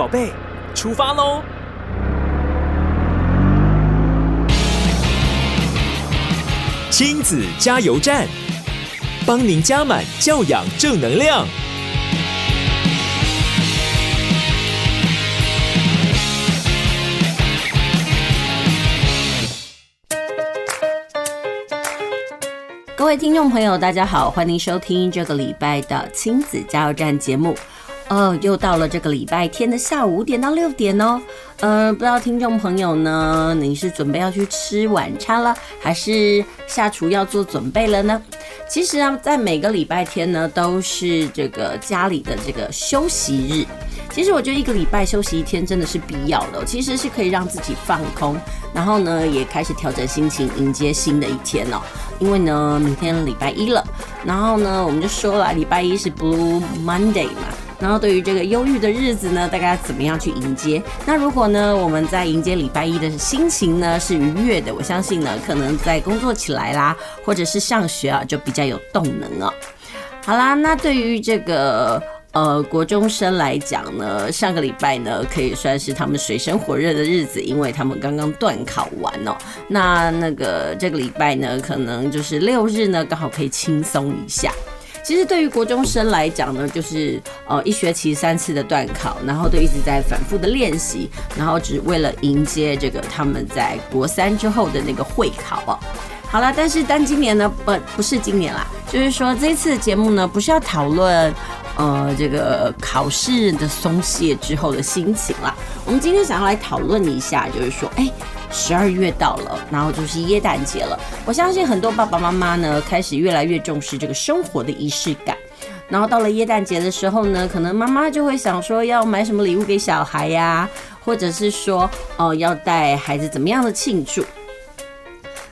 宝贝，出发喽！亲子加油站，帮您加满教养正能量。各位听众朋友，大家好，欢迎收听这个礼拜的亲子加油站节目。哦，又到了这个礼拜天的下午五点到六点哦。呃，不知道听众朋友呢，你是准备要去吃晚餐了，还是下厨要做准备了呢？其实啊，在每个礼拜天呢，都是这个家里的这个休息日。其实我觉得一个礼拜休息一天真的是必要的，其实是可以让自己放空，然后呢，也开始调整心情，迎接新的一天哦。因为呢，明天礼拜一了，然后呢，我们就说了，礼拜一是 Blue Monday 嘛。然后对于这个忧郁的日子呢，大家怎么样去迎接？那如果呢，我们在迎接礼拜一的心情呢是愉悦的，我相信呢，可能在工作起来啦，或者是上学啊，就比较有动能哦。好啦，那对于这个呃国中生来讲呢，上个礼拜呢可以算是他们水深火热的日子，因为他们刚刚段考完哦。那那个这个礼拜呢，可能就是六日呢，刚好可以轻松一下。其实对于国中生来讲呢，就是呃一学期三次的段考，然后都一直在反复的练习，然后只为了迎接这个他们在国三之后的那个会考哦。好了，但是但今年呢，不不是今年啦，就是说这次节目呢，不是要讨论呃这个考试的松懈之后的心情啦。我们今天想要来讨论一下，就是说，哎。十二月到了，然后就是耶诞节了。我相信很多爸爸妈妈呢，开始越来越重视这个生活的仪式感。然后到了耶诞节的时候呢，可能妈妈就会想说要买什么礼物给小孩呀，或者是说哦要带孩子怎么样的庆祝。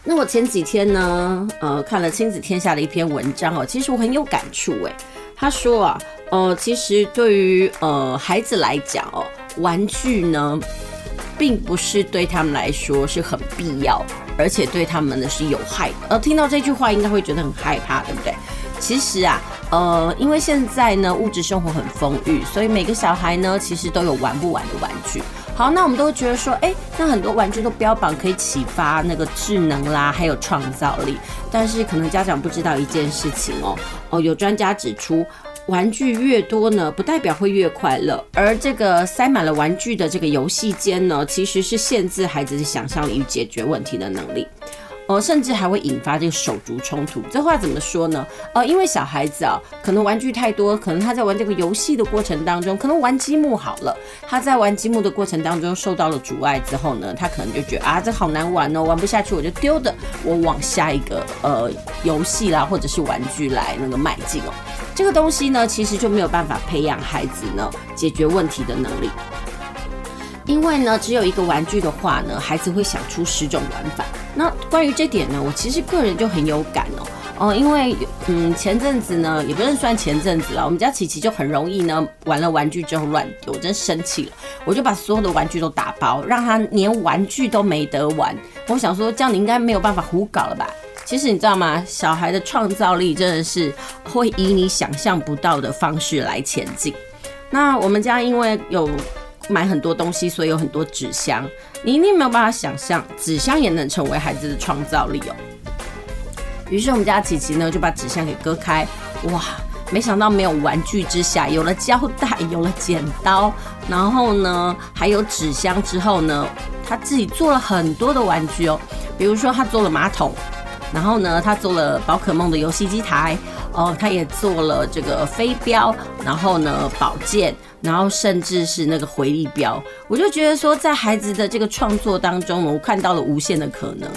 那我前几天呢，呃，看了亲子天下的一篇文章哦，其实我很有感触诶。他说啊，呃，其实对于呃孩子来讲哦，玩具呢。并不是对他们来说是很必要，而且对他们呢是有害的。呃，听到这句话应该会觉得很害怕，对不对？其实啊，呃，因为现在呢物质生活很丰裕，所以每个小孩呢其实都有玩不完的玩具。好，那我们都会觉得说，哎，那很多玩具都标榜可以启发那个智能啦，还有创造力。但是可能家长不知道一件事情哦，哦，有专家指出。玩具越多呢，不代表会越快乐。而这个塞满了玩具的这个游戏间呢，其实是限制孩子的想象力与解决问题的能力，呃，甚至还会引发这个手足冲突。这话怎么说呢？呃，因为小孩子啊，可能玩具太多，可能他在玩这个游戏的过程当中，可能玩积木好了，他在玩积木的过程当中受到了阻碍之后呢，他可能就觉得啊，这好难玩哦，玩不下去，我就丢的，我往下一个呃游戏啦，或者是玩具来那个迈进哦。这个东西呢，其实就没有办法培养孩子呢解决问题的能力，因为呢，只有一个玩具的话呢，孩子会想出十种玩法。那关于这点呢，我其实个人就很有感哦哦，因为嗯，前阵子呢，也不能算前阵子了，我们家琪琪就很容易呢，玩了玩具之后乱丢，我真生气了，我就把所有的玩具都打包，让他连玩具都没得玩。我想说，这样你应该没有办法胡搞了吧？其实你知道吗？小孩的创造力真的是会以你想象不到的方式来前进。那我们家因为有买很多东西，所以有很多纸箱。你一定没有办法想象，纸箱也能成为孩子的创造力哦。于是我们家琪琪呢就把纸箱给割开，哇！没想到没有玩具之下，有了胶带，有了剪刀，然后呢还有纸箱之后呢，他自己做了很多的玩具哦。比如说他做了马桶。然后呢，他做了宝可梦的游戏机台，哦，他也做了这个飞镖，然后呢，宝剑，然后甚至是那个回力镖。我就觉得说，在孩子的这个创作当中，我看到了无限的可能。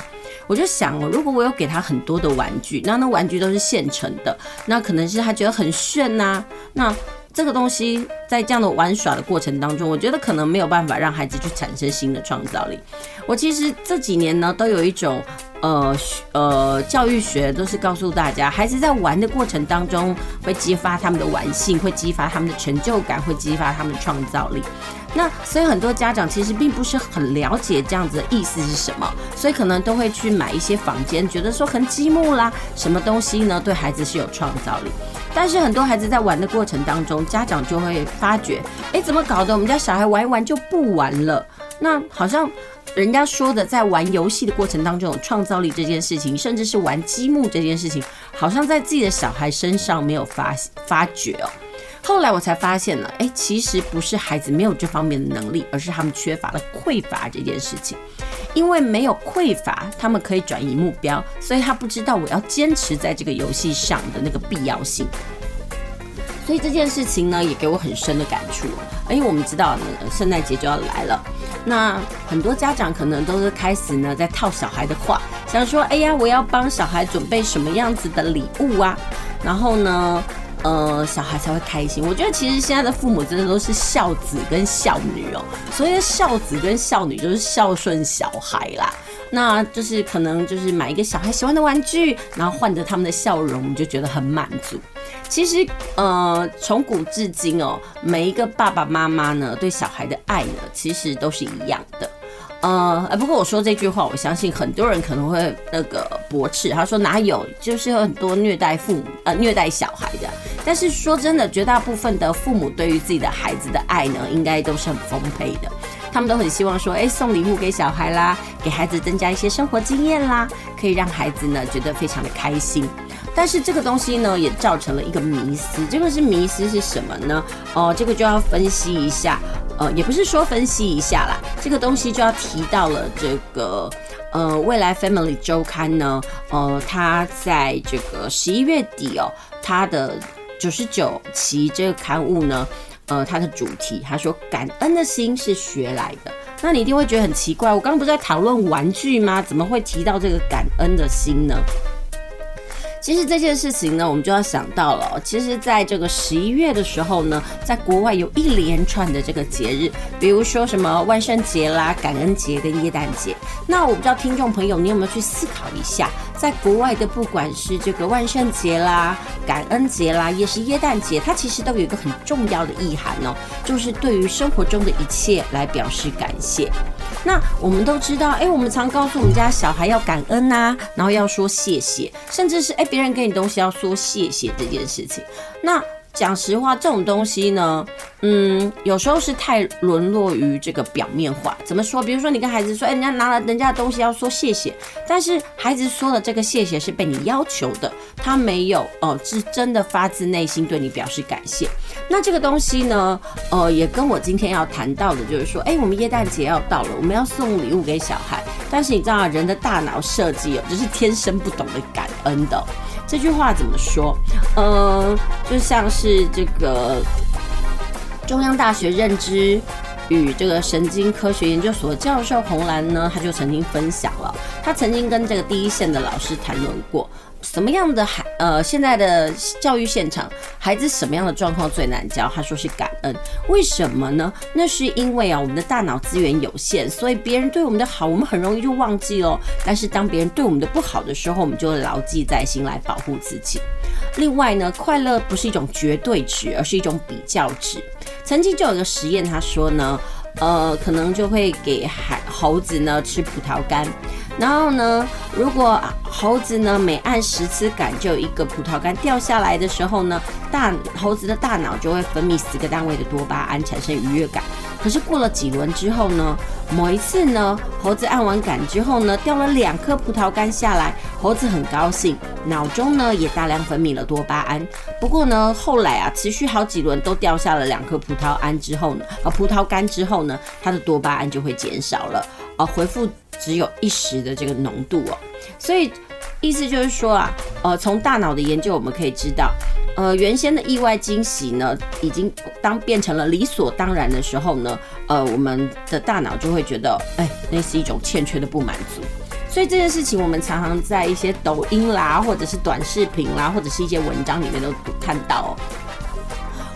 我就想，如果我有给他很多的玩具，那那玩具都是现成的，那可能是他觉得很炫呐、那。这个东西在这样的玩耍的过程当中，我觉得可能没有办法让孩子去产生新的创造力。我其实这几年呢，都有一种呃呃教育学，都是告诉大家，孩子在玩的过程当中会激发他们的玩性，会激发他们的成就感，会激发他们的创造力。那所以很多家长其实并不是很了解这样子的意思是什么，所以可能都会去买一些房间，觉得说很积木啦，什么东西呢对孩子是有创造力。但是很多孩子在玩的过程当中，家长就会发觉，哎，怎么搞的？我们家小孩玩一玩就不玩了？那好像人家说的，在玩游戏的过程当中有创造力这件事情，甚至是玩积木这件事情，好像在自己的小孩身上没有发发觉哦。后来我才发现了，哎，其实不是孩子没有这方面的能力，而是他们缺乏了匮乏这件事情。因为没有匮乏，他们可以转移目标，所以他不知道我要坚持在这个游戏上的那个必要性。所以这件事情呢，也给我很深的感触。因为我们知道呢，圣诞节就要来了，那很多家长可能都是开始呢在套小孩的话，想说，哎呀，我要帮小孩准备什么样子的礼物啊？然后呢，呃，小孩才会开心。我觉得其实现在的父母真的都是孝子跟孝女哦。所谓的孝子跟孝女，就是孝顺小孩啦。那就是可能就是买一个小孩喜欢的玩具，然后换得他们的笑容，我们就觉得很满足。其实，呃，从古至今哦，每一个爸爸妈妈呢，对小孩的爱呢，其实都是一样的。呃，不过我说这句话，我相信很多人可能会那个驳斥，他说哪有，就是有很多虐待父母，呃，虐待小孩的。但是说真的，绝大部分的父母对于自己的孩子的爱呢，应该都是很丰沛的。他们都很希望说，哎，送礼物给小孩啦，给孩子增加一些生活经验啦，可以让孩子呢觉得非常的开心。但是这个东西呢，也造成了一个迷思。这个是迷思是什么呢？哦，这个就要分析一下。呃，也不是说分析一下啦，这个东西就要提到了这个呃，未来 Family 周刊呢，呃，它在这个十一月底哦，它的九十九期这个刊物呢，呃，它的主题，他说感恩的心是学来的。那你一定会觉得很奇怪，我刚刚不是在讨论玩具吗？怎么会提到这个感恩的心呢？其实这件事情呢，我们就要想到了。其实，在这个十一月的时候呢，在国外有一连串的这个节日，比如说什么万圣节啦、感恩节跟耶诞节。那我不知道听众朋友，你有没有去思考一下，在国外的不管是这个万圣节啦、感恩节啦，也是耶诞节，它其实都有一个很重要的意涵哦，就是对于生活中的一切来表示感谢。那我们都知道，哎，我们常告诉我们家小孩要感恩呐、然后要说谢谢，甚至是哎别人给你东西要说谢谢这件事情。那讲实话，这种东西呢，嗯，有时候是太沦落于这个表面化。怎么说？比如说，你跟孩子说，哎，人家拿了人家的东西要说谢谢，但是孩子说的这个谢谢是被你要求的，他没有哦，是真的发自内心对你表示感谢。那这个东西呢，呃，也跟我今天要谈到的，就是说，哎，我们耶诞节要到了，我们要送礼物给小孩，但是你知道，人的大脑设计哦，就是天生不懂得感恩的。这句话怎么说？呃，就像是这个中央大学认知与这个神经科学研究所教授洪兰呢，他就曾经分享了，他曾经跟这个第一线的老师谈论过。什么样的孩呃，现在的教育现场，孩子什么样的状况最难教？他说是感恩，为什么呢？那是因为啊，我们的大脑资源有限，所以别人对我们的好，我们很容易就忘记了。但是当别人对我们的不好的时候，我们就牢记在心来保护自己。另外呢，快乐不是一种绝对值，而是一种比较值。曾经就有个实验，他说呢，呃，可能就会给海猴子呢吃葡萄干。然后呢，如果猴子呢每按十次杆就有一个葡萄干掉下来的时候呢，大猴子的大脑就会分泌十个单位的多巴胺，产生愉悦感。可是过了几轮之后呢，某一次呢，猴子按完杆之后呢，掉了两颗葡萄干下来，猴子很高兴，脑中呢也大量分泌了多巴胺。不过呢，后来啊，持续好几轮都掉下了两颗葡萄干之后呢，啊，葡萄干之后呢，它的多巴胺就会减少了，呃，回复。只有一时的这个浓度哦，所以意思就是说啊，呃，从大脑的研究我们可以知道，呃，原先的意外惊喜呢，已经当变成了理所当然的时候呢，呃，我们的大脑就会觉得，哎，那是一种欠缺的不满足。所以这件事情，我们常常在一些抖音啦，或者是短视频啦，或者是一些文章里面都看到哦。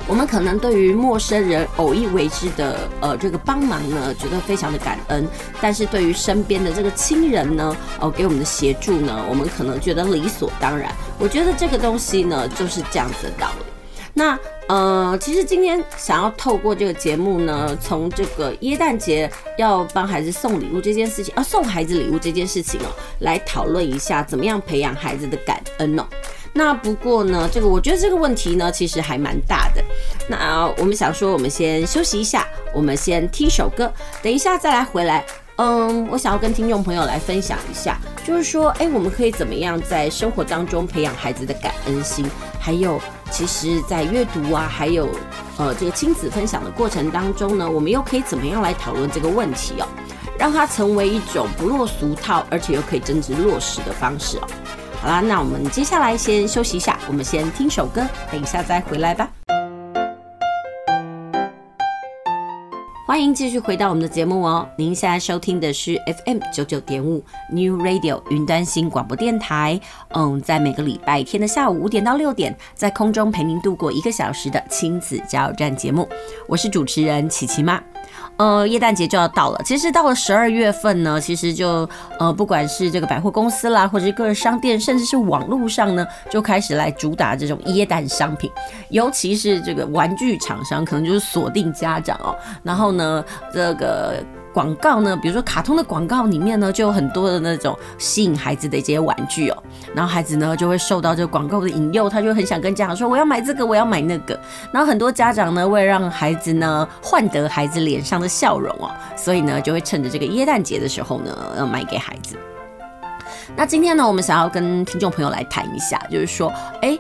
我们可能对于陌生人偶一为之的呃这个帮忙呢，觉得非常的感恩，但是对于身边的这个亲人呢，哦给我们的协助呢，我们可能觉得理所当然。我觉得这个东西呢，就是这样子的道理。那呃，其实今天想要透过这个节目呢，从这个耶诞节要帮孩子送礼物这件事情啊，送孩子礼物这件事情哦，来讨论一下怎么样培养孩子的感恩哦。那不过呢，这个我觉得这个问题呢，其实还蛮大的。那我们想说，我们先休息一下，我们先听首歌，等一下再来回来。嗯，我想要跟听众朋友来分享一下，就是说，哎，我们可以怎么样在生活当中培养孩子的感恩心？还有，其实，在阅读啊，还有呃这个亲子分享的过程当中呢，我们又可以怎么样来讨论这个问题哦，让它成为一种不落俗套，而且又可以真正落实的方式哦。好啦，那我们接下来先休息一下，我们先听首歌，等一下再回来吧。欢迎继续回到我们的节目哦。您现在收听的是 FM 九九点五 New Radio 云端新广播电台。嗯，在每个礼拜天的下午五点到六点，在空中陪您度过一个小时的亲子加油站节目。我是主持人琪琪妈。呃，耶诞节就要到了。其实到了十二月份呢，其实就呃，不管是这个百货公司啦，或者是个人商店，甚至是网络上呢，就开始来主打这种耶诞商品。尤其是这个玩具厂商，可能就是锁定家长哦。然后呢，这个。广告呢，比如说卡通的广告里面呢，就有很多的那种吸引孩子的一些玩具哦，然后孩子呢就会受到这个广告的引诱，他就很想跟家长说我要买这个，我要买那个。然后很多家长呢，为了让孩子呢换得孩子脸上的笑容哦，所以呢就会趁着这个耶诞节的时候呢，要买给孩子。那今天呢，我们想要跟听众朋友来谈一下，就是说，哎。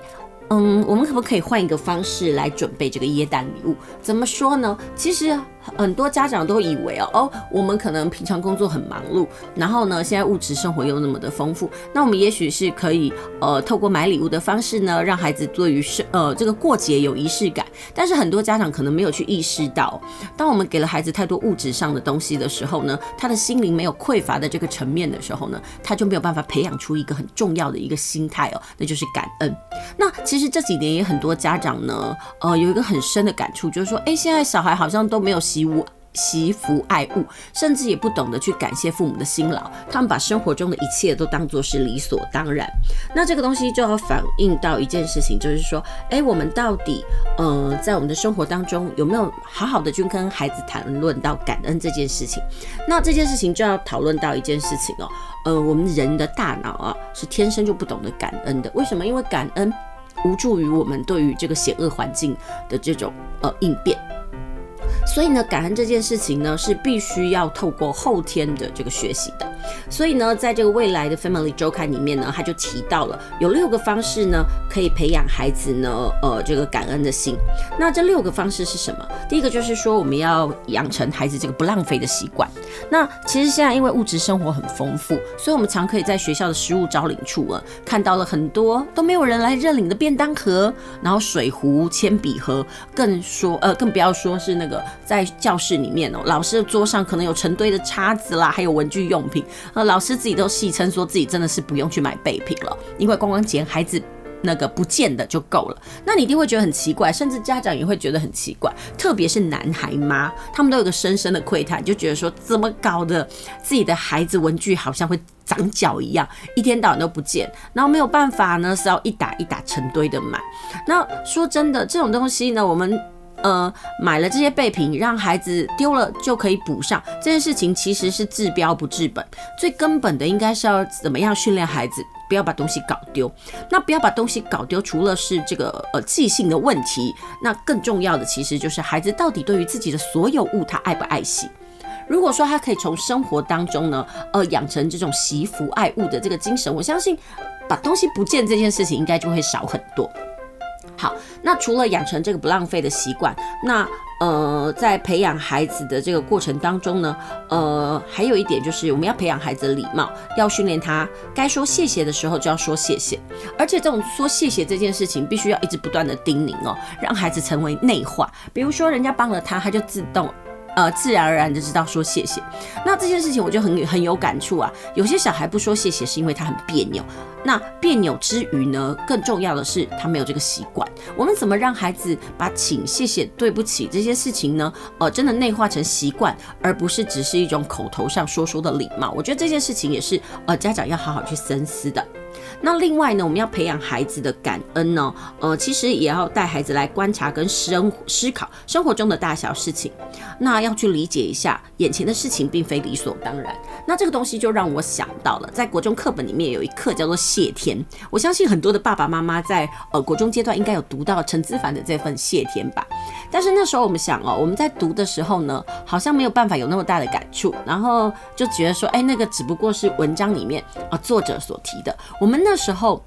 嗯，我们可不可以换一个方式来准备这个耶诞礼物？怎么说呢？其实很多家长都以为哦，哦，我们可能平常工作很忙碌，然后呢，现在物质生活又那么的丰富，那我们也许是可以呃，透过买礼物的方式呢，让孩子对于是呃这个过节有仪式感。但是很多家长可能没有去意识到，当我们给了孩子太多物质上的东西的时候呢，他的心灵没有匮乏的这个层面的时候呢，他就没有办法培养出一个很重要的一个心态哦，那就是感恩。那其实这几年也很多家长呢，呃，有一个很深的感触，就是说，哎，现在小孩好像都没有习物、习福爱物，甚至也不懂得去感谢父母的辛劳，他们把生活中的一切都当作是理所当然。那这个东西就要反映到一件事情，就是说，哎，我们到底，呃，在我们的生活当中有没有好好的去跟孩子谈论到感恩这件事情？那这件事情就要讨论到一件事情哦。呃，我们人的大脑啊，是天生就不懂得感恩的。为什么？因为感恩无助于我们对于这个险恶环境的这种呃应变。所以呢，感恩这件事情呢，是必须要透过后天的这个学习的。所以呢，在这个未来的 Family 周刊里面呢，他就提到了有六个方式呢，可以培养孩子呢，呃，这个感恩的心。那这六个方式是什么？第一个就是说，我们要养成孩子这个不浪费的习惯。那其实现在因为物质生活很丰富，所以我们常可以在学校的食物招领处啊，看到了很多都没有人来认领的便当盒，然后水壶、铅笔盒，更说呃，更不要说是那个在教室里面哦，老师的桌上可能有成堆的叉子啦，还有文具用品。呃，老师自己都戏称说自己真的是不用去买备品了，因为光光捡孩子那个不见的就够了。那你一定会觉得很奇怪，甚至家长也会觉得很奇怪，特别是男孩妈，他们都有个深深的喟叹，就觉得说怎么搞的，自己的孩子文具好像会长脚一样，一天到晚都不见，然后没有办法呢，是要一打一打成堆的买。那说真的，这种东西呢，我们。呃，买了这些备品，让孩子丢了就可以补上，这件事情其实是治标不治本。最根本的应该是要怎么样训练孩子，不要把东西搞丢。那不要把东西搞丢，除了是这个呃记性的问题，那更重要的其实就是孩子到底对于自己的所有物他爱不爱惜。如果说他可以从生活当中呢，呃，养成这种惜福爱物的这个精神，我相信把东西不见这件事情应该就会少很多。好，那除了养成这个不浪费的习惯，那呃，在培养孩子的这个过程当中呢，呃，还有一点就是我们要培养孩子的礼貌，要训练他该说谢谢的时候就要说谢谢，而且这种说谢谢这件事情必须要一直不断的叮咛哦，让孩子成为内化。比如说人家帮了他，他就自动。呃，自然而然就知道说谢谢。那这件事情我就很很有感触啊。有些小孩不说谢谢，是因为他很别扭。那别扭之余呢，更重要的是他没有这个习惯。我们怎么让孩子把请、谢谢、对不起这些事情呢？呃，真的内化成习惯，而不是只是一种口头上说说的礼貌。我觉得这件事情也是呃家长要好好去深思的。那另外呢，我们要培养孩子的感恩呢，呃，其实也要带孩子来观察跟生思考生活中的大小事情，那要去理解一下眼前的事情并非理所当然。那这个东西就让我想到了，在国中课本里面有一课叫做谢天，我相信很多的爸爸妈妈在呃国中阶段应该有读到陈姿帆的这份谢天吧。但是那时候我们想哦，我们在读的时候呢，好像没有办法有那么大的感触，然后就觉得说，哎，那个只不过是文章里面啊作者所提的。我们那时候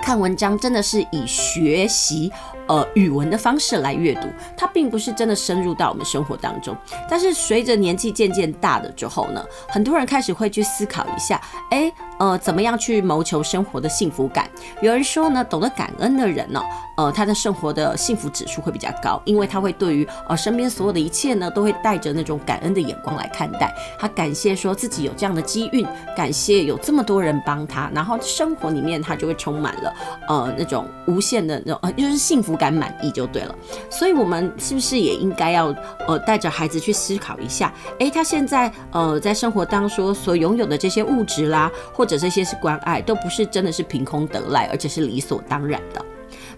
看文章真的是以学习。呃，语文的方式来阅读，它并不是真的深入到我们生活当中。但是随着年纪渐渐大了之后呢，很多人开始会去思考一下，哎，呃，怎么样去谋求生活的幸福感？有人说呢，懂得感恩的人呢，呃，他的生活的幸福指数会比较高，因为他会对于呃身边所有的一切呢，都会带着那种感恩的眼光来看待。他感谢说自己有这样的机运，感谢有这么多人帮他，然后生活里面他就会充满了呃那种无限的那种呃就是幸福感满意就对了，所以我们是不是也应该要呃带着孩子去思考一下？诶，他现在呃在生活当中所拥有的这些物质啦，或者这些是关爱，都不是真的是凭空得来，而且是理所当然的。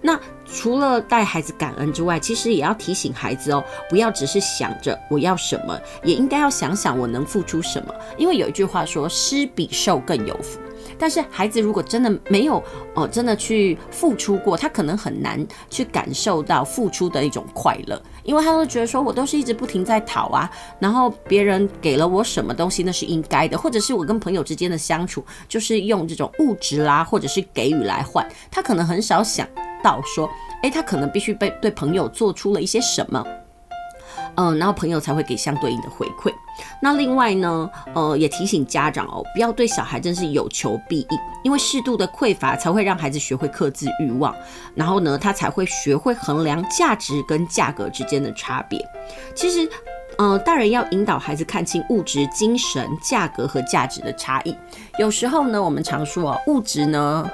那除了带孩子感恩之外，其实也要提醒孩子哦，不要只是想着我要什么，也应该要想想我能付出什么。因为有一句话说，施比受更有福。但是孩子如果真的没有哦，真的去付出过，他可能很难去感受到付出的一种快乐，因为他都觉得说我都是一直不停在讨啊，然后别人给了我什么东西那是应该的，或者是我跟朋友之间的相处就是用这种物质啦，或者是给予来换，他可能很少想到说，诶，他可能必须被对朋友做出了一些什么。嗯，然后朋友才会给相对应的回馈。那另外呢，呃，也提醒家长哦，不要对小孩真是有求必应，因为适度的匮乏才会让孩子学会克制欲望，然后呢，他才会学会衡量价值跟价格之间的差别。其实，呃，大人要引导孩子看清物质、精神、价格和价值的差异。有时候呢，我们常说啊，物质呢。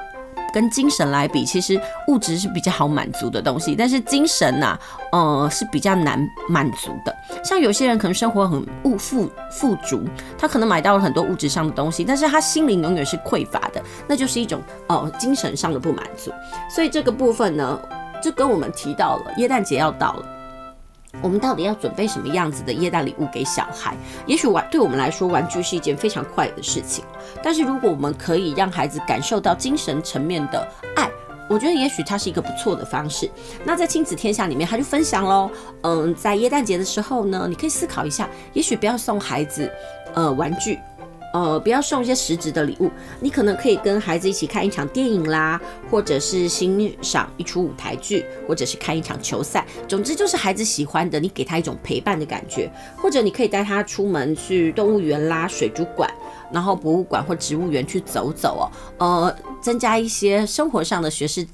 跟精神来比，其实物质是比较好满足的东西，但是精神呐、呃，是比较难满足的。像有些人可能生活很物富富足，他可能买到了很多物质上的东西，但是他心灵永远是匮乏的，那就是一种哦、呃、精神上的不满足。所以这个部分呢，就跟我们提到了耶诞节要到了。我们到底要准备什么样子的耶诞礼物给小孩？也许玩对我们来说，玩具是一件非常快的事情。但是如果我们可以让孩子感受到精神层面的爱，我觉得也许它是一个不错的方式。那在亲子天下里面，他就分享喽。嗯，在耶诞节的时候呢，你可以思考一下，也许不要送孩子呃玩具。呃，不要送一些实质的礼物，你可能可以跟孩子一起看一场电影啦，或者是欣赏一出舞台剧，或者是看一场球赛。总之就是孩子喜欢的，你给他一种陪伴的感觉。或者你可以带他出门去动物园啦、水族馆，然后博物馆或植物园去走走哦，呃，增加一些生活上的学识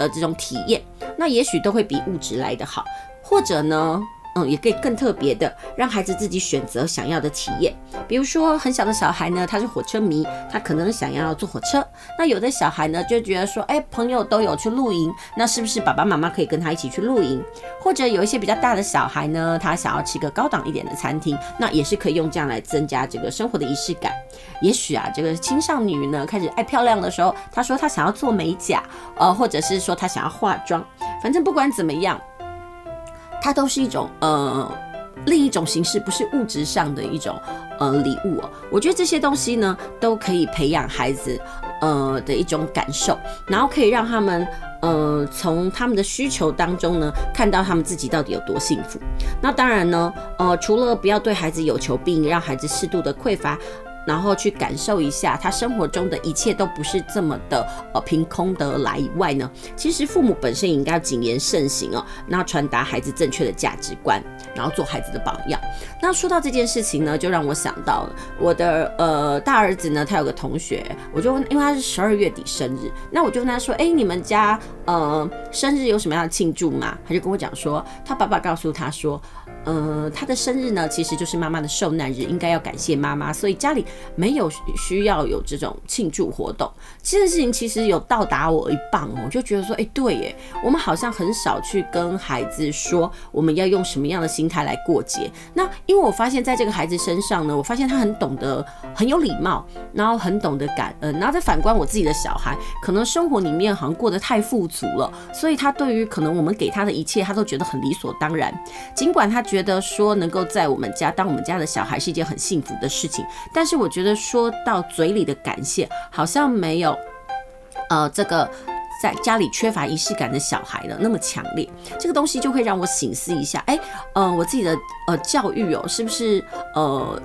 的这种体验，那也许都会比物质来得好。或者呢，嗯，也可以更特别的，让孩子自己选择想要的体验。比如说，很小的小孩呢，他是火车迷，他可能想要坐火车。那有的小孩呢，就觉得说，哎，朋友都有去露营，那是不是爸爸妈妈可以跟他一起去露营？或者有一些比较大的小孩呢，他想要吃个高档一点的餐厅，那也是可以用这样来增加这个生活的仪式感。也许啊，这个青少女呢，开始爱漂亮的时候，她说她想要做美甲，呃，或者是说她想要化妆，反正不管怎么样。它都是一种呃，另一种形式，不是物质上的一种呃礼物哦。我觉得这些东西呢，都可以培养孩子呃的一种感受，然后可以让他们呃从他们的需求当中呢，看到他们自己到底有多幸福。那当然呢，呃，除了不要对孩子有求必应，让孩子适度的匮乏。然后去感受一下他生活中的一切都不是这么的呃凭空得来以外呢，其实父母本身也应该要谨言慎行哦，那传达孩子正确的价值观，然后做孩子的榜样。那说到这件事情呢，就让我想到了我的呃大儿子呢，他有个同学，我就问，因为他是十二月底生日，那我就问他说，哎，你们家呃生日有什么样的庆祝吗？他就跟我讲说，他爸爸告诉他说。呃，他的生日呢，其实就是妈妈的受难日，应该要感谢妈妈，所以家里没有需要有这种庆祝活动。这件事情其实有到达我一半哦，我就觉得说，哎，对耶，我们好像很少去跟孩子说我们要用什么样的心态来过节。那因为我发现在这个孩子身上呢，我发现他很懂得，很有礼貌，然后很懂得感恩。然后再反观我自己的小孩，可能生活里面好像过得太富足了，所以他对于可能我们给他的一切，他都觉得很理所当然。尽管他觉得说能够在我们家当我们家的小孩是一件很幸福的事情，但是我觉得说到嘴里的感谢，好像没有。呃，这个在家里缺乏仪式感的小孩的，那么强烈，这个东西就会让我省思一下，哎，呃，我自己的呃教育哦，是不是呃？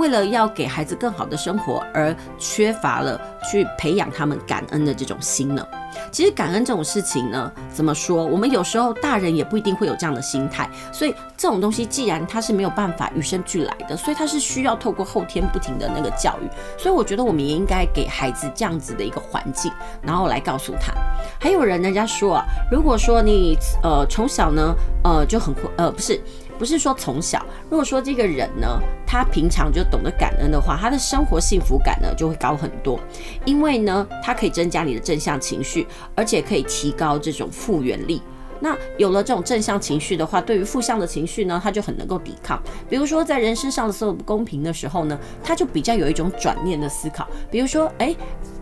为了要给孩子更好的生活，而缺乏了去培养他们感恩的这种心呢？其实感恩这种事情呢，怎么说？我们有时候大人也不一定会有这样的心态。所以这种东西，既然它是没有办法与生俱来的，所以它是需要透过后天不停的那个教育。所以我觉得我们也应该给孩子这样子的一个环境，然后来告诉他。还有人人家说啊，如果说你呃从小呢呃就很会呃不是。不是说从小，如果说这个人呢，他平常就懂得感恩的话，他的生活幸福感呢就会高很多，因为呢，他可以增加你的正向情绪，而且可以提高这种复原力。那有了这种正向情绪的话，对于负向的情绪呢，他就很能够抵抗。比如说，在人身上的所有不公平的时候呢，他就比较有一种转念的思考。比如说，哎，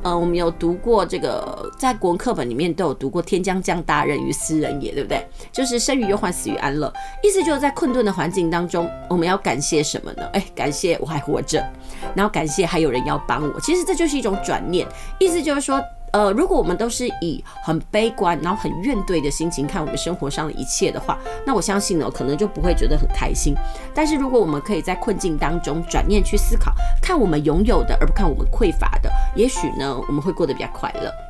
呃，我们有读过这个，在国文课本里面都有读过“天将降大任于斯人也”，对不对？就是生于忧患，死于安乐。意思就是在困顿的环境当中，我们要感谢什么呢？哎，感谢我还活着，然后感谢还有人要帮我。其实这就是一种转念，意思就是说。呃，如果我们都是以很悲观，然后很怨怼的心情看我们生活上的一切的话，那我相信呢，可能就不会觉得很开心。但是如果我们可以在困境当中转念去思考，看我们拥有的，而不看我们匮乏的，也许呢，我们会过得比较快乐。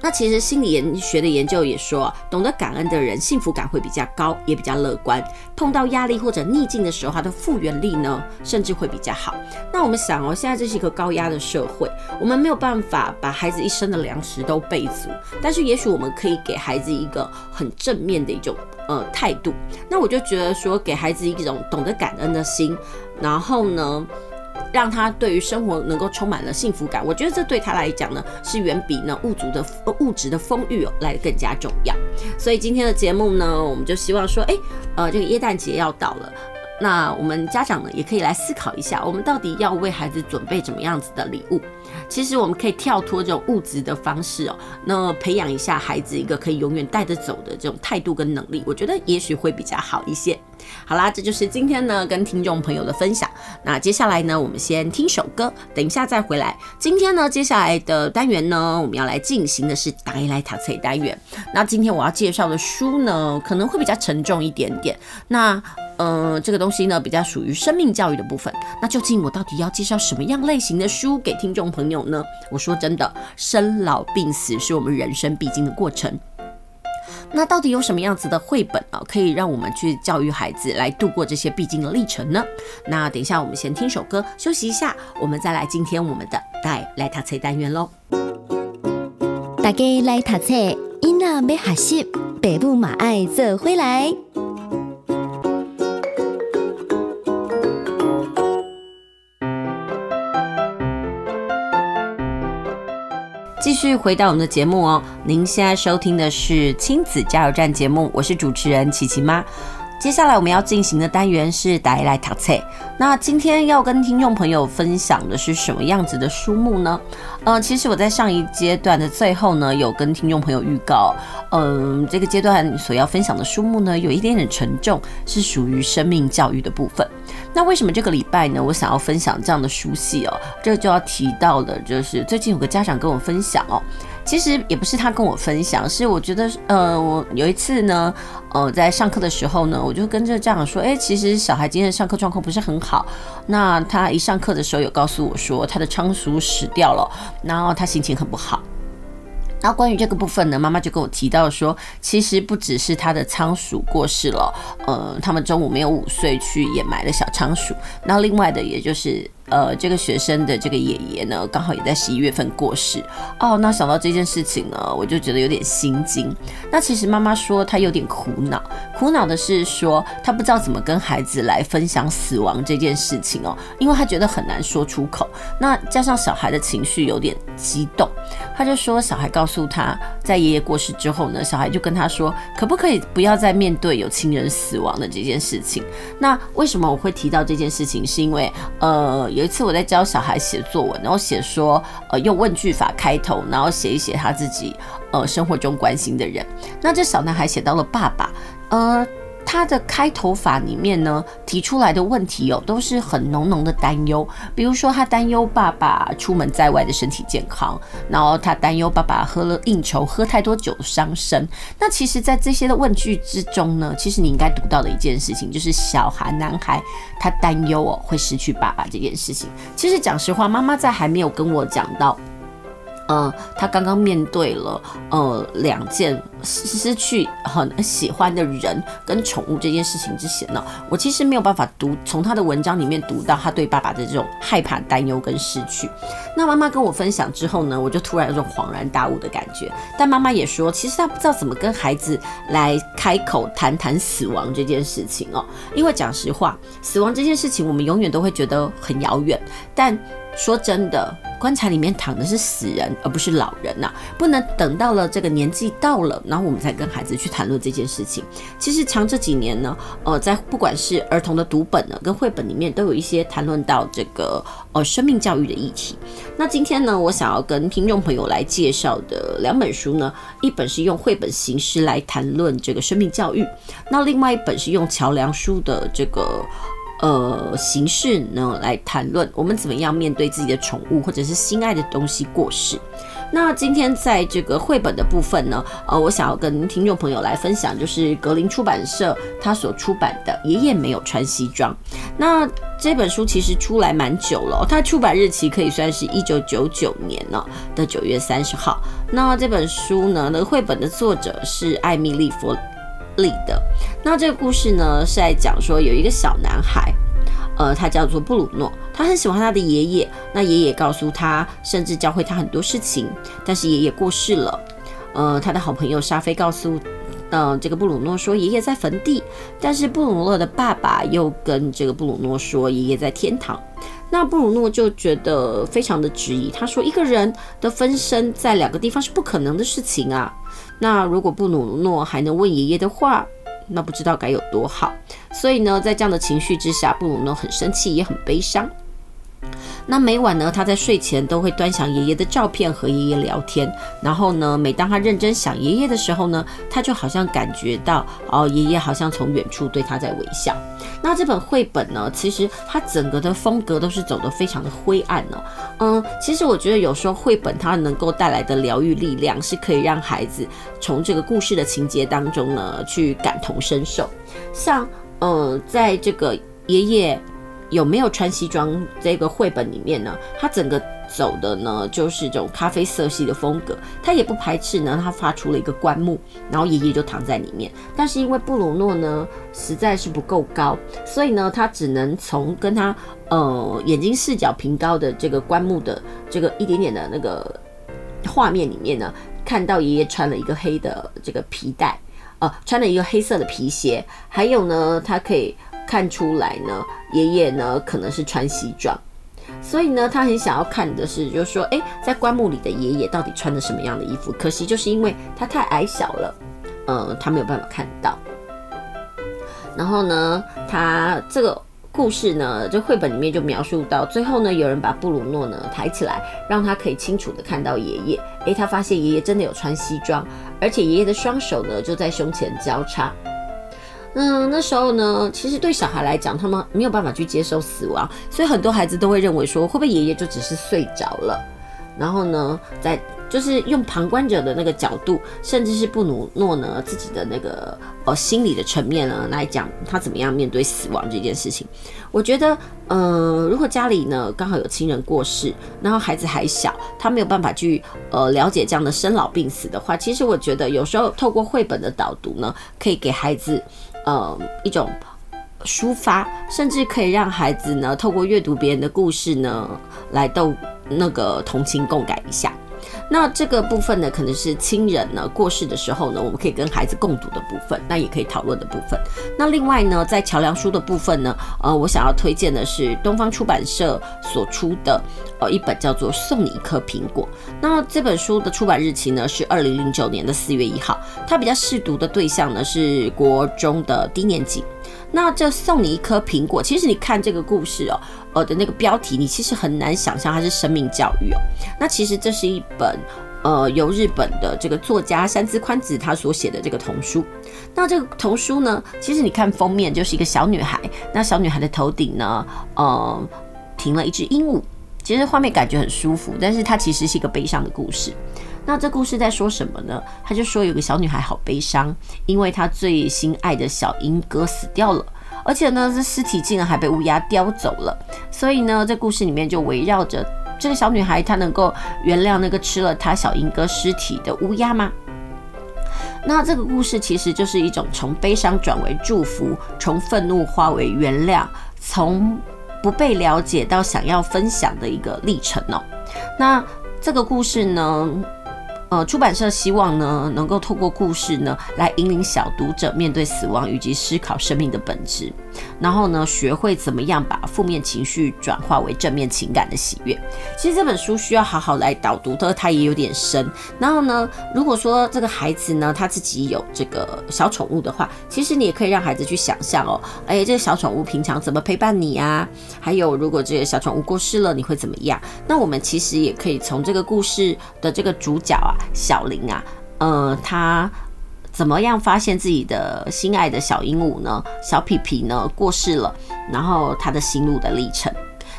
那其实心理研学的研究也说，懂得感恩的人幸福感会比较高，也比较乐观。碰到压力或者逆境的时候，他的复原力呢，甚至会比较好。那我们想哦，现在这是一个高压的社会，我们没有办法把孩子一生的粮食都备足，但是也许我们可以给孩子一个很正面的一种呃态度。那我就觉得说，给孩子一种懂得感恩的心，然后呢，让他对于生活能够充满了幸福感，我觉得这对他来讲呢，是远比呢物质的物质的丰裕来更加重要。所以今天的节目呢，我们就希望说，哎，呃，这个耶诞节要到了。那我们家长呢，也可以来思考一下，我们到底要为孩子准备怎么样子的礼物？其实我们可以跳脱这种物质的方式哦，那培养一下孩子一个可以永远带着走的这种态度跟能力，我觉得也许会比较好一些。好啦，这就是今天呢跟听众朋友的分享。那接下来呢，我们先听首歌，等一下再回来。今天呢，接下来的单元呢，我们要来进行的是大家来读册单元。那今天我要介绍的书呢，可能会比较沉重一点点。那呃，这个东西呢，比较属于生命教育的部分。那究竟我到底要介绍什么样类型的书给听众朋友呢？我说真的，生老病死是我们人生必经的过程。那到底有什么样子的绘本啊，可以让我们去教育孩子来度过这些必经的历程呢？那等一下，我们先听首歌，休息一下，我们再来今天我们的带来读册单元喽。大家来读册，囡仔要学习，爸母嘛爱做回来。继续回到我们的节目哦，您现在收听的是亲子加油站节目，我是主持人琪琪妈。接下来我们要进行的单元是大家来读册。那今天要跟听众朋友分享的是什么样子的书目呢？呃，其实我在上一阶段的最后呢，有跟听众朋友预告，嗯、这个阶段所要分享的书目呢，有一点点沉重，是属于生命教育的部分。那为什么这个礼拜呢，我想要分享这样的书系哦？这就要提到的，就是最近有个家长跟我分享哦。其实也不是他跟我分享，是我觉得，呃，我有一次呢，呃，在上课的时候呢，我就跟这个家长说，哎，其实小孩今天上课状况不是很好。那他一上课的时候有告诉我说，他的仓鼠死掉了，然后他心情很不好。那关于这个部分呢，妈妈就跟我提到说，其实不只是他的仓鼠过世了，呃，他们中午没有午睡去掩埋了小仓鼠。那另外的，也就是呃，这个学生的这个爷爷呢，刚好也在十一月份过世哦。那想到这件事情呢，我就觉得有点心惊。那其实妈妈说她有点苦恼，苦恼的是说她不知道怎么跟孩子来分享死亡这件事情哦，因为她觉得很难说出口。那加上小孩的情绪有点激动，她就说小孩告诉她，在爷爷过世之后呢，小孩就跟她说，可不可以不要再面对有亲人死亡的这件事情？那为什么我会提到这件事情？是因为呃。有一次我在教小孩写作文，然后写说，呃，用问句法开头，然后写一写他自己，呃，生活中关心的人。那这小男孩写到了爸爸，呃。他的开头法里面呢，提出来的问题哦，都是很浓浓的担忧。比如说，他担忧爸爸出门在外的身体健康，然后他担忧爸爸喝了应酬喝太多酒伤身。那其实，在这些的问句之中呢，其实你应该读到的一件事情，就是小孩男孩他担忧哦会失去爸爸这件事情。其实讲实话，妈妈在还没有跟我讲到。呃，他刚刚面对了呃两件失去很喜欢的人跟宠物这件事情之前呢，我其实没有办法读从他的文章里面读到他对爸爸的这种害怕、担忧跟失去。那妈妈跟我分享之后呢，我就突然有种恍然大悟的感觉。但妈妈也说，其实她不知道怎么跟孩子来开口谈谈死亡这件事情哦，因为讲实话，死亡这件事情我们永远都会觉得很遥远，但。说真的，棺材里面躺的是死人，而不是老人呐、不能等到了这个年纪到了，然后我们才跟孩子去谈论这件事情。其实长这几年呢，呃，在不管是儿童的读本呢，跟绘本里面，都有一些谈论到这个呃生命教育的议题。那今天呢，我想要跟听众朋友来介绍的两本书呢，一本是用绘本形式来谈论这个生命教育，那另外一本是用桥梁书的这个。呃，形式呢，来谈论我们怎么样面对自己的宠物或者是心爱的东西过世。那今天在这个绘本的部分呢，呃，我想要跟听众朋友来分享，就是格林出版社他所出版的《爷爷没有穿西装》。那这本书其实出来蛮久了，它出版日期可以算是一九九九年呢的九月三十号。那这本书呢，那个绘本的作者是艾米丽·佛里的。那这个故事呢，是在讲说有一个小男孩，呃，他叫做布鲁诺，他很喜欢他的爷爷。那爷爷告诉他，甚至教会他很多事情。但是爷爷过世了，呃，他的好朋友沙菲告诉，呃，这个布鲁诺说爷爷在坟地，但是布鲁诺的爸爸又跟这个布鲁诺说爷爷在天堂。那布鲁诺就觉得非常的质疑，他说一个人的分身在两个地方是不可能的事情啊。那如果布鲁诺还能问爷爷的话，那不知道该有多好。所以呢，在这样的情绪之下，布鲁诺很生气，也很悲伤。那每晚呢，他在睡前都会端详爷爷的照片和爷爷聊天。然后呢，每当他认真想爷爷的时候呢，他就好像感觉到哦，爷爷好像从远处对他在微笑。那这本绘本呢，其实它整个的风格都是走得非常的灰暗哦。嗯，其实我觉得有时候绘本它能够带来的疗愈力量，是可以让孩子从这个故事的情节当中呢，去感同身受。像嗯，在这个爷爷。有没有穿西装？这个绘本里面呢，他整个走的呢就是这种咖啡色系的风格。他也不排斥呢，他发出了一个棺木，然后爷爷就躺在里面。但是因为布鲁诺呢实在是不够高，所以呢他只能从跟他呃眼睛视角平高的这个棺木的这个一点点的那个画面里面呢，看到爷爷穿了一个黑的这个皮带，呃，穿了一个黑色的皮鞋，还有呢他可以。看出来呢，爷爷呢可能是穿西装，所以呢，他很想要看的是，就是说，诶，在棺木里的爷爷到底穿的什么样的衣服？可惜就是因为他太矮小了，呃，他没有办法看到。然后呢，他这个故事呢，这绘本里面就描述到最后呢，有人把布鲁诺呢抬起来，让他可以清楚的看到爷爷。诶，他发现爷爷真的有穿西装，而且爷爷的双手呢就在胸前交叉。嗯，那时候呢，其实对小孩来讲，他们没有办法去接受死亡，所以很多孩子都会认为说，会不会爷爷就只是睡着了？然后呢，在就是用旁观者的那个角度，甚至是布鲁诺呢自己的那个呃心理的层面呢来讲，他怎么样面对死亡这件事情。我觉得，嗯、如果家里呢刚好有亲人过世，然后孩子还小，他没有办法去呃了解这样的生老病死的话，其实我觉得有时候透过绘本的导读呢，可以给孩子。呃，一种抒发，甚至可以让孩子呢透过阅读别人的故事呢，来逗那个同情共感一下。那这个部分呢，可能是亲人呢过世的时候呢，我们可以跟孩子共读的部分，那也可以讨论的部分。那另外呢，在桥梁书的部分呢，呃，我想要推荐的是东方出版社所出的呃一本叫做《送你一颗苹果》。那这本书的出版日期呢是二零零九年的四月一号，它比较适读的对象呢是国中的低年级。那这送你一颗苹果，其实你看这个故事哦，呃的那个标题，你其实很难想象它是生命教育哦。那其实这是一本呃由日本的这个作家山资宽子他所写的这个童书。那这个童书呢，其实你看封面就是一个小女孩，那小女孩的头顶呢，呃停了一只鹦鹉，其实画面感觉很舒服，但是它其实是一个悲伤的故事。那这故事在说什么呢？他就说有个小女孩好悲伤，因为她最心爱的小鹦哥死掉了，而且呢，这尸体竟然还被乌鸦叼走了。所以呢，这故事里面就围绕着这个小女孩，她能够原谅那个吃了她小英哥尸体的乌鸦吗？那这个故事其实就是一种从悲伤转为祝福，从愤怒化为原谅，从不被了解到想要分享的一个历程哦。那这个故事呢，呃，出版社希望呢，能够透过故事呢，来引领小读者面对死亡以及思考生命的本质，然后呢，学会怎么样把负面情绪转化为正面情感的喜悦。其实这本书需要好好来导读的，它也有点深。然后呢，如果说这个孩子呢，他自己有这个小宠物的话，其实你也可以让孩子去想象哦，哎，这个小宠物平常怎么陪伴你啊？还有，如果这个小宠物过世了，你会怎么样？那我们其实也可以从这个故事的这个主角啊。小林啊，呃，他怎么样发现自己的心爱的小鹦鹉呢？小皮皮呢过世了，然后他的心路的历程。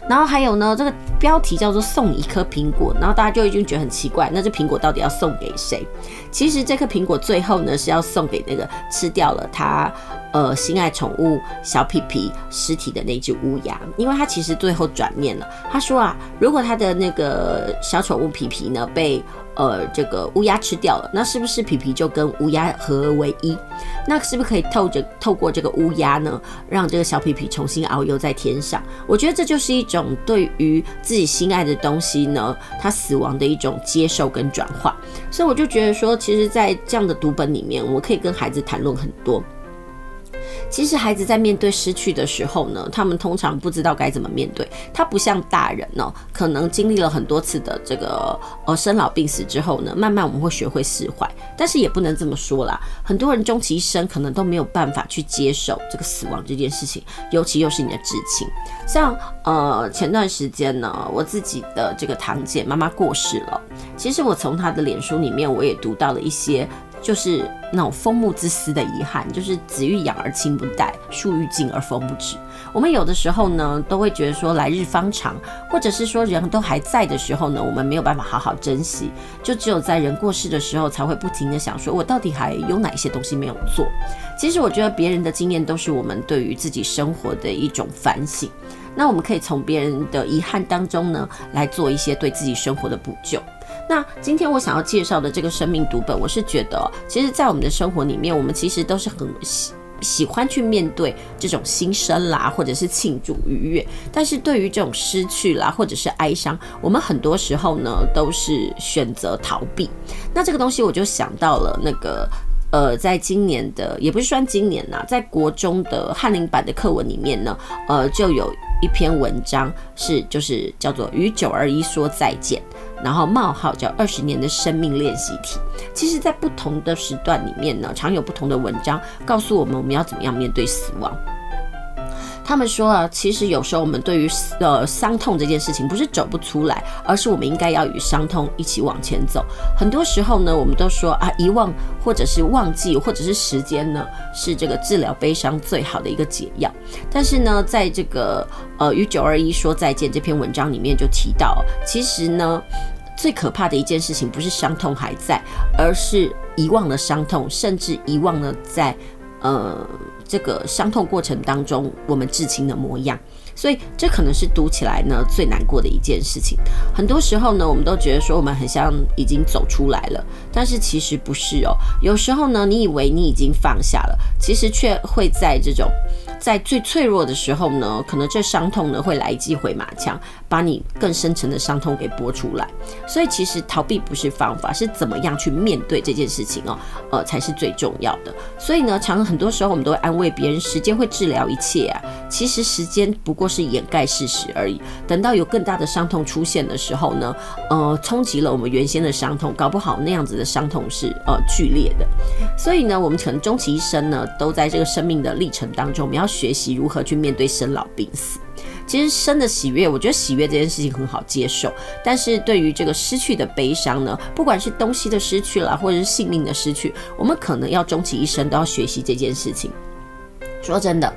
然后还有呢，这个标题叫做“送一颗苹果”，然后大家就已经觉得很奇怪，那这苹果到底要送给谁？其实这颗苹果最后呢是要送给那个吃掉了他呃心爱宠物小皮皮尸体的那只乌鸦，因为他其实最后转念了，他说啊，如果他的那个小宠物皮皮呢被呃，这个乌鸦吃掉了，那是不是皮皮就跟乌鸦合而为一？那是不是可以透着透过这个乌鸦呢，让这个小皮皮重新遨游在天上？我觉得这就是一种对于自己心爱的东西呢，它死亡的一种接受跟转化。所以我就觉得说，其实，在这样的读本里面，我可以跟孩子谈论很多。其实孩子在面对失去的时候呢，他们通常不知道该怎么面对。他不像大人呢，可能经历了很多次的这个呃生老病死之后呢，慢慢我们会学会释怀。但是也不能这么说啦，很多人终其一生可能都没有办法去接受这个死亡这件事情，尤其又是你的至亲。像呃前段时间呢，我自己的这个堂姐妈妈过世了。其实我从她的脸书里面，我也读到了一些。就是那种风木之思的遗憾，就是子欲养而亲不待，树欲静而风不止。我们有的时候呢，都会觉得说来日方长，或者是说人都还在的时候呢，我们没有办法好好珍惜。就只有在人过世的时候，才会不停地想说，我到底还有哪些东西没有做？其实我觉得别人的经验都是我们对于自己生活的一种反省。那我们可以从别人的遗憾当中呢，来做一些对自己生活的补救。那今天我想要介绍的这个生命读本，我是觉得，其实，在我们的生活里面，我们其实都是很喜喜欢去面对这种新生啦，或者是庆祝愉悦。但是对于这种失去啦，或者是哀伤，我们很多时候呢，都是选择逃避。那这个东西，我就想到了那个。呃，在今年的也不是算今年呐，在国中的翰林版的课文里面呢，呃，就有一篇文章是就是叫做《与九二一说再见》，然后冒号叫二十年的生命练习题。其实，在不同的时段里面呢，常有不同的文章告诉我们我们要怎么样面对死亡。他们说啊，其实有时候我们对于呃伤痛这件事情，不是走不出来，而是我们应该要与伤痛一起往前走。很多时候呢，我们都说啊，遗忘或者是忘记或者是时间呢，是这个治疗悲伤最好的一个解药。但是呢，在这个呃与九二一说再见这篇文章里面就提到，其实呢，最可怕的一件事情不是伤痛还在，而是遗忘了伤痛，甚至遗忘了在呃。这个伤痛过程当中，我们至亲的模样，所以这可能是读起来呢最难过的一件事情。很多时候呢，我们都觉得说我们很像已经走出来了，但是其实不是哦。有时候呢，你以为你已经放下了，其实却会在这种在最脆弱的时候呢，可能这伤痛呢会来一记回马枪，把你更深层的伤痛给拨出来。所以其实逃避不是方法，是怎么样去面对这件事情哦，呃，才是最重要的。所以呢，常很多时候我们都会安慰别人，时间会治疗一切啊。其实时间不过是掩盖事实而已。等到有更大的伤痛出现的时候呢，呃，冲击了我们原先的伤痛，搞不好那样子的伤痛是呃剧烈的。所以呢，我们可能终其一生呢，都在这个生命的历程当中，我们要学习如何去面对生老病死。其实生的喜悦，我觉得喜悦这件事情很好接受，但是对于这个失去的悲伤呢，不管是东西的失去了，或者是性命的失去，我们可能要终其一生都要学习这件事情。说真的。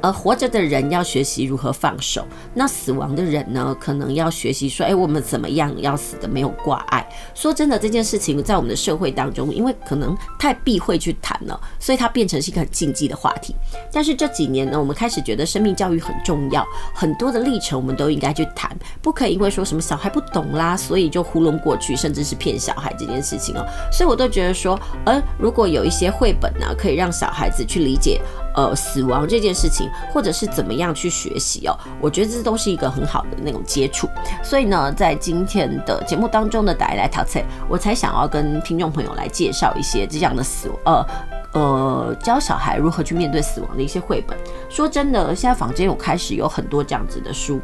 而活着的人要学习如何放手，那死亡的人呢？可能要学习说，哎，我们怎么样要死的没有挂碍。说真的，这件事情在我们的社会当中，因为可能太避讳去谈了，所以它变成是一个很禁忌的话题。但是这几年呢，我们开始觉得生命教育很重要，很多的历程我们都应该去谈，不可以因为说什么小孩不懂啦，所以就糊弄过去，甚至是骗小孩这件事情哦。所以我都觉得说，呃，如果有一些绘本呢，可以让小孩子去理解。呃，死亡这件事情，或者是怎么样去学习哦，我觉得这都是一个很好的那种接触。所以呢，在今天的节目当中的带来淘菜，我才想要跟听众朋友来介绍一些这样的死呃。呃，教小孩如何去面对死亡的一些绘本。说真的，现在坊间有开始有很多这样子的书，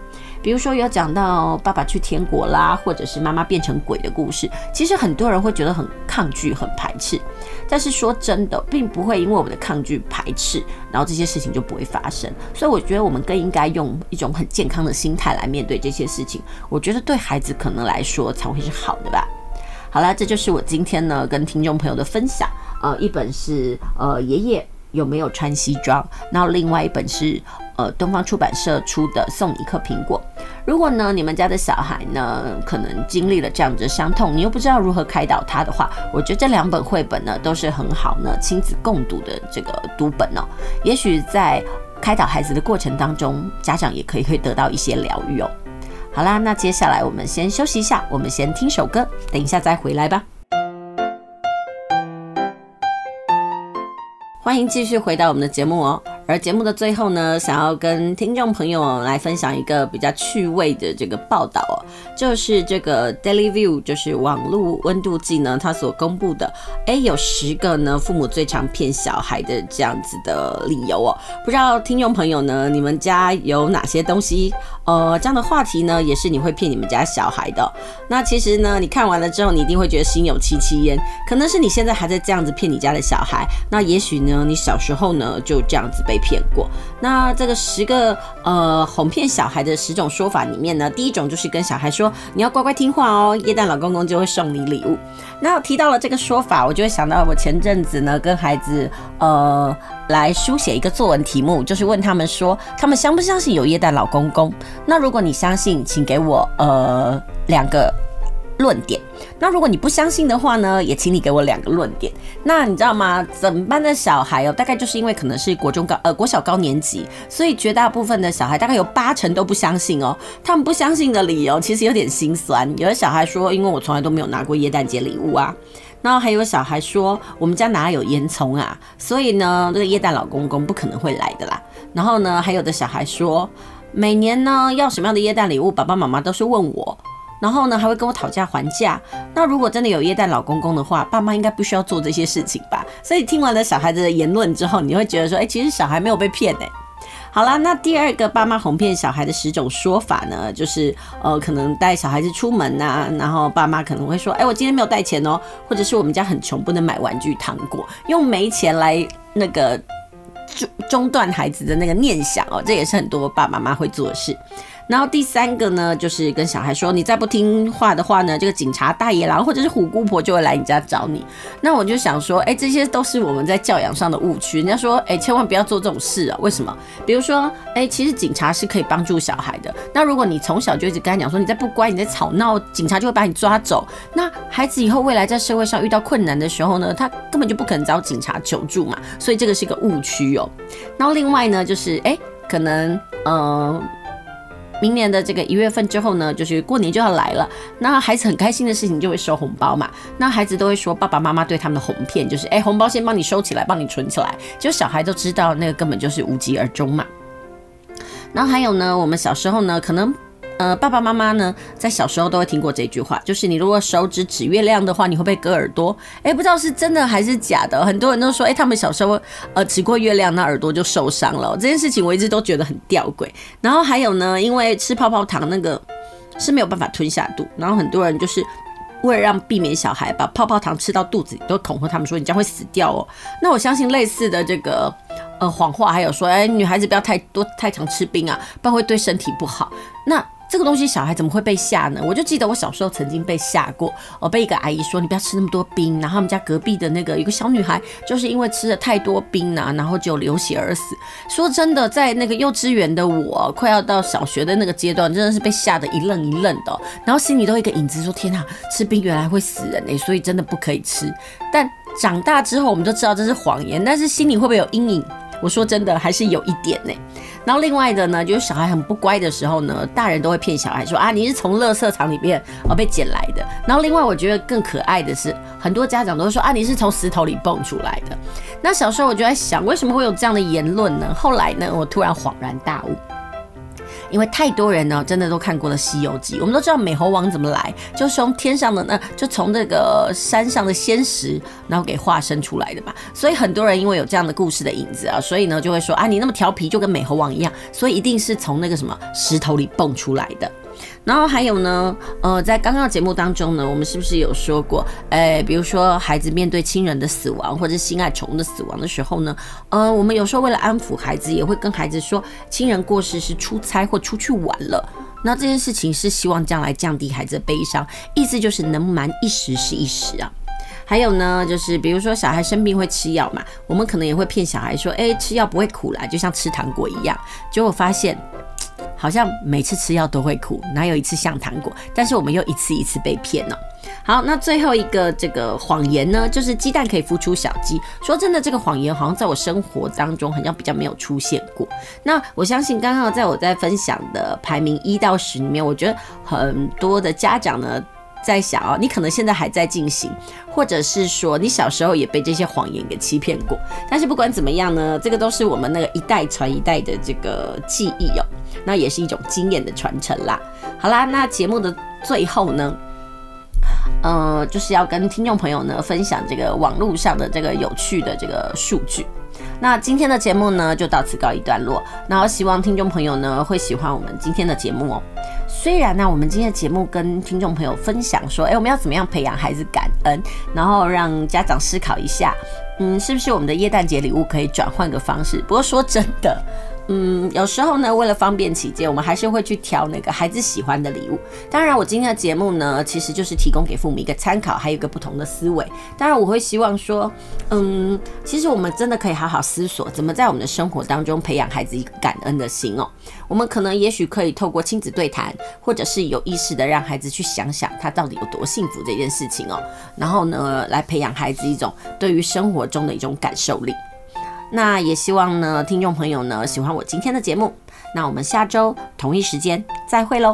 比如说有讲到爸爸去天国啦，或者是妈妈变成鬼的故事。其实很多人会觉得很抗拒、很排斥，但是说真的，并不会因为我们的抗拒、排斥，然后这些事情就不会发生。所以我觉得我们更应该用一种很健康的心态来面对这些事情。我觉得对孩子可能来说才会是好的吧。好啦，这就是我今天呢跟听众朋友的分享。呃，一本是呃爷爷有没有穿西装，然后另外一本是呃东方出版社出的送你一颗苹果。如果呢你们家的小孩呢可能经历了这样子的伤痛，你又不知道如何开导他的话，我觉得这两本绘本呢都是很好呢亲子共读的这个读本哦。也许在开导孩子的过程当中，家长也可以会得到一些疗愈哦。好啦，那接下来我们先休息一下，我们先听首歌，等一下再回来吧。欢迎继续回到我们的节目哦。而节目的最后呢，想要跟听众朋友来分享一个比较趣味的这个报道哦，就是这个 Daily View，就是网络温度计呢，它所公布的，诶，有十个呢父母最常骗小孩的这样子的理由哦。不知道听众朋友呢，你们家有哪些东西？呃，这样的话题呢，也是你会骗你们家小孩的。那其实呢，你看完了之后，你一定会觉得心有戚戚焉。可能是你现在还在这样子骗你家的小孩，那也许呢，你小时候呢就这样子被。被骗过，那这个十个呃哄骗小孩的十种说法里面呢，第一种就是跟小孩说，你要乖乖听话哦，耶诞老公公就会送你礼物。那提到了这个说法，我就会想到我前阵子呢跟孩子呃来书写一个作文题目，就是问他们说，他们相不相信有耶诞老公公？那如果你相信，请给我呃两个。论点。那如果你不相信的话呢，也请你给我两个论点。那你知道吗？整班的小孩哦，大概就是因为可能是国中高呃国小高年级，所以绝大部分的小孩大概有八成都不相信哦。他们不相信的理由其实有点心酸。有的小孩说，因为我从来都没有拿过耶诞节礼物啊。然后还有小孩说，我们家哪有烟囱啊？所以呢，这个耶诞老公公不可能会来的啦。然后呢，还有的小孩说，每年呢要什么样的耶诞礼物，爸爸妈妈都是问我。然后呢，还会跟我讨价还价。那如果真的有耶诞老公公的话，爸妈应该不需要做这些事情吧？所以听完了小孩子的言论之后，你会觉得说，哎，其实小孩没有被骗哎。好啦，那第二个爸妈哄骗小孩的十种说法呢，就是呃，可能带小孩子出门啊，然后爸妈可能会说，哎，我今天没有带钱哦，或者是我们家很穷，不能买玩具糖果，用没钱来那个中中断孩子的那个念想哦，这也是很多爸爸妈妈会做的事。然后第三个呢，就是跟小孩说，你再不听话的话呢，这个警察大野狼或者是虎姑婆就会来你家找你。那我就想说，哎，这些都是我们在教养上的误区。人家说，哎，千万不要做这种事啊！为什么？比如说，哎，其实警察是可以帮助小孩的。那如果你从小就一直跟他讲说，你再不乖，你再吵闹，警察就会把你抓走。那孩子以后未来在社会上遇到困难的时候呢，他根本就不可能找警察求助嘛。所以这个是一个误区哦。然后另外呢，就是哎，可能嗯。明年的这个一月份之后呢，就是过年就要来了。那孩子很开心的事情就会收红包嘛。那孩子都会说爸爸妈妈对他们的哄骗就是，哎，红包先帮你收起来，帮你存起来。就小孩都知道那个根本就是无疾而终嘛。然后还有呢，我们小时候呢，可能。呃，爸爸妈妈呢，在小时候都会听过这句话，就是你如果手指指月亮的话，你会不会割耳朵？哎，不知道是真的还是假的。很多人都说，哎，他们小时候呃指过月亮，那耳朵就受伤了。这件事情我一直都觉得很吊诡。然后还有呢，因为吃泡泡糖那个是没有办法吞下肚，然后很多人就是为了让避免小孩把泡泡糖吃到肚子里，都恐吓他们说你将会死掉哦。那我相信类似的这个呃谎话，还有说，哎，女孩子不要太多太常吃冰啊，不然会对身体不好。那这个东西小孩怎么会被吓呢？我就记得我小时候曾经被吓过，我被一个阿姨说，你不要吃那么多冰，然后他们家隔壁的那个一个小女孩就是因为吃了太多冰啊，然后就流血而死。说真的，在那个幼稚园的我，快要到小学的那个阶段，真的是被吓得一愣一愣的，然后心里都有一个影子说，天哪，吃冰原来会死人哎，所以真的不可以吃。但长大之后，我们都知道这是谎言，但是心里会不会有阴影？我说真的，还是有一点呢。然后另外的呢，就是小孩很不乖的时候呢，大人都会骗小孩说啊，你是从垃圾场里面哦被捡来的。然后另外我觉得更可爱的是，很多家长都说啊，你是从石头里蹦出来的。那小时候我就在想，为什么会有这样的言论呢？后来呢，我突然恍然大悟。因为太多人呢，真的都看过了《西游记》，我们都知道美猴王怎么来，就是从天上的那，就从这个山上的仙石，然后给化身出来的嘛。所以很多人因为有这样的故事的影子啊，所以呢就会说啊，你那么调皮，就跟美猴王一样，所以一定是从那个什么石头里蹦出来的。然后还有呢，呃，在刚刚的节目当中呢，我们是不是有说过，哎，比如说孩子面对亲人的死亡或者心爱宠物的死亡的时候呢，呃，我们有时候为了安抚孩子，也会跟孩子说，亲人过世是出差或出去玩了。那这件事情是希望将来降低孩子的悲伤，意思就是能瞒一时是一时啊。还有呢，就是比如说小孩生病会吃药嘛，我们可能也会骗小孩说，哎，吃药不会苦啦，就像吃糖果一样。结果发现。好像每次吃药都会苦，哪有一次像糖果？但是我们又一次一次被骗了。好，那最后一个这个谎言呢，就是鸡蛋可以孵出小鸡。说真的，这个谎言好像在我生活当中好像比较没有出现过。那我相信刚刚在我在分享的排名一到十里面，我觉得很多的家长呢。在想哦，你可能现在还在进行，或者是说你小时候也被这些谎言给欺骗过。但是不管怎么样呢，这个都是我们那个一代传一代的这个记忆哦，那也是一种经验的传承啦。好啦，那节目的最后呢，呃，就是要跟听众朋友呢分享这个网络上的这个有趣的这个数据。那今天的节目呢就到此告一段落。那我希望听众朋友呢会喜欢我们今天的节目哦。虽然呢，我们今天的节目跟听众朋友分享说，哎，我们要怎么样培养孩子感恩，然后让家长思考一下，嗯，是不是我们的耶诞节礼物可以转换个方式？不过说真的。嗯，有时候呢，为了方便起见，我们还是会去挑那个孩子喜欢的礼物。当然，我今天的节目呢，其实就是提供给父母一个参考，还有一个不同的思维。当然，我会希望说，嗯，其实我们真的可以好好思索，怎么在我们的生活当中培养孩子一个感恩的心哦。我们可能也许可以透过亲子对谈，或者是有意识的让孩子去想想他到底有多幸福这件事情哦。然后呢，来培养孩子一种对于生活中的一种感受力。那也希望呢，听众朋友呢喜欢我今天的节目。那我们下周同一时间再会喽。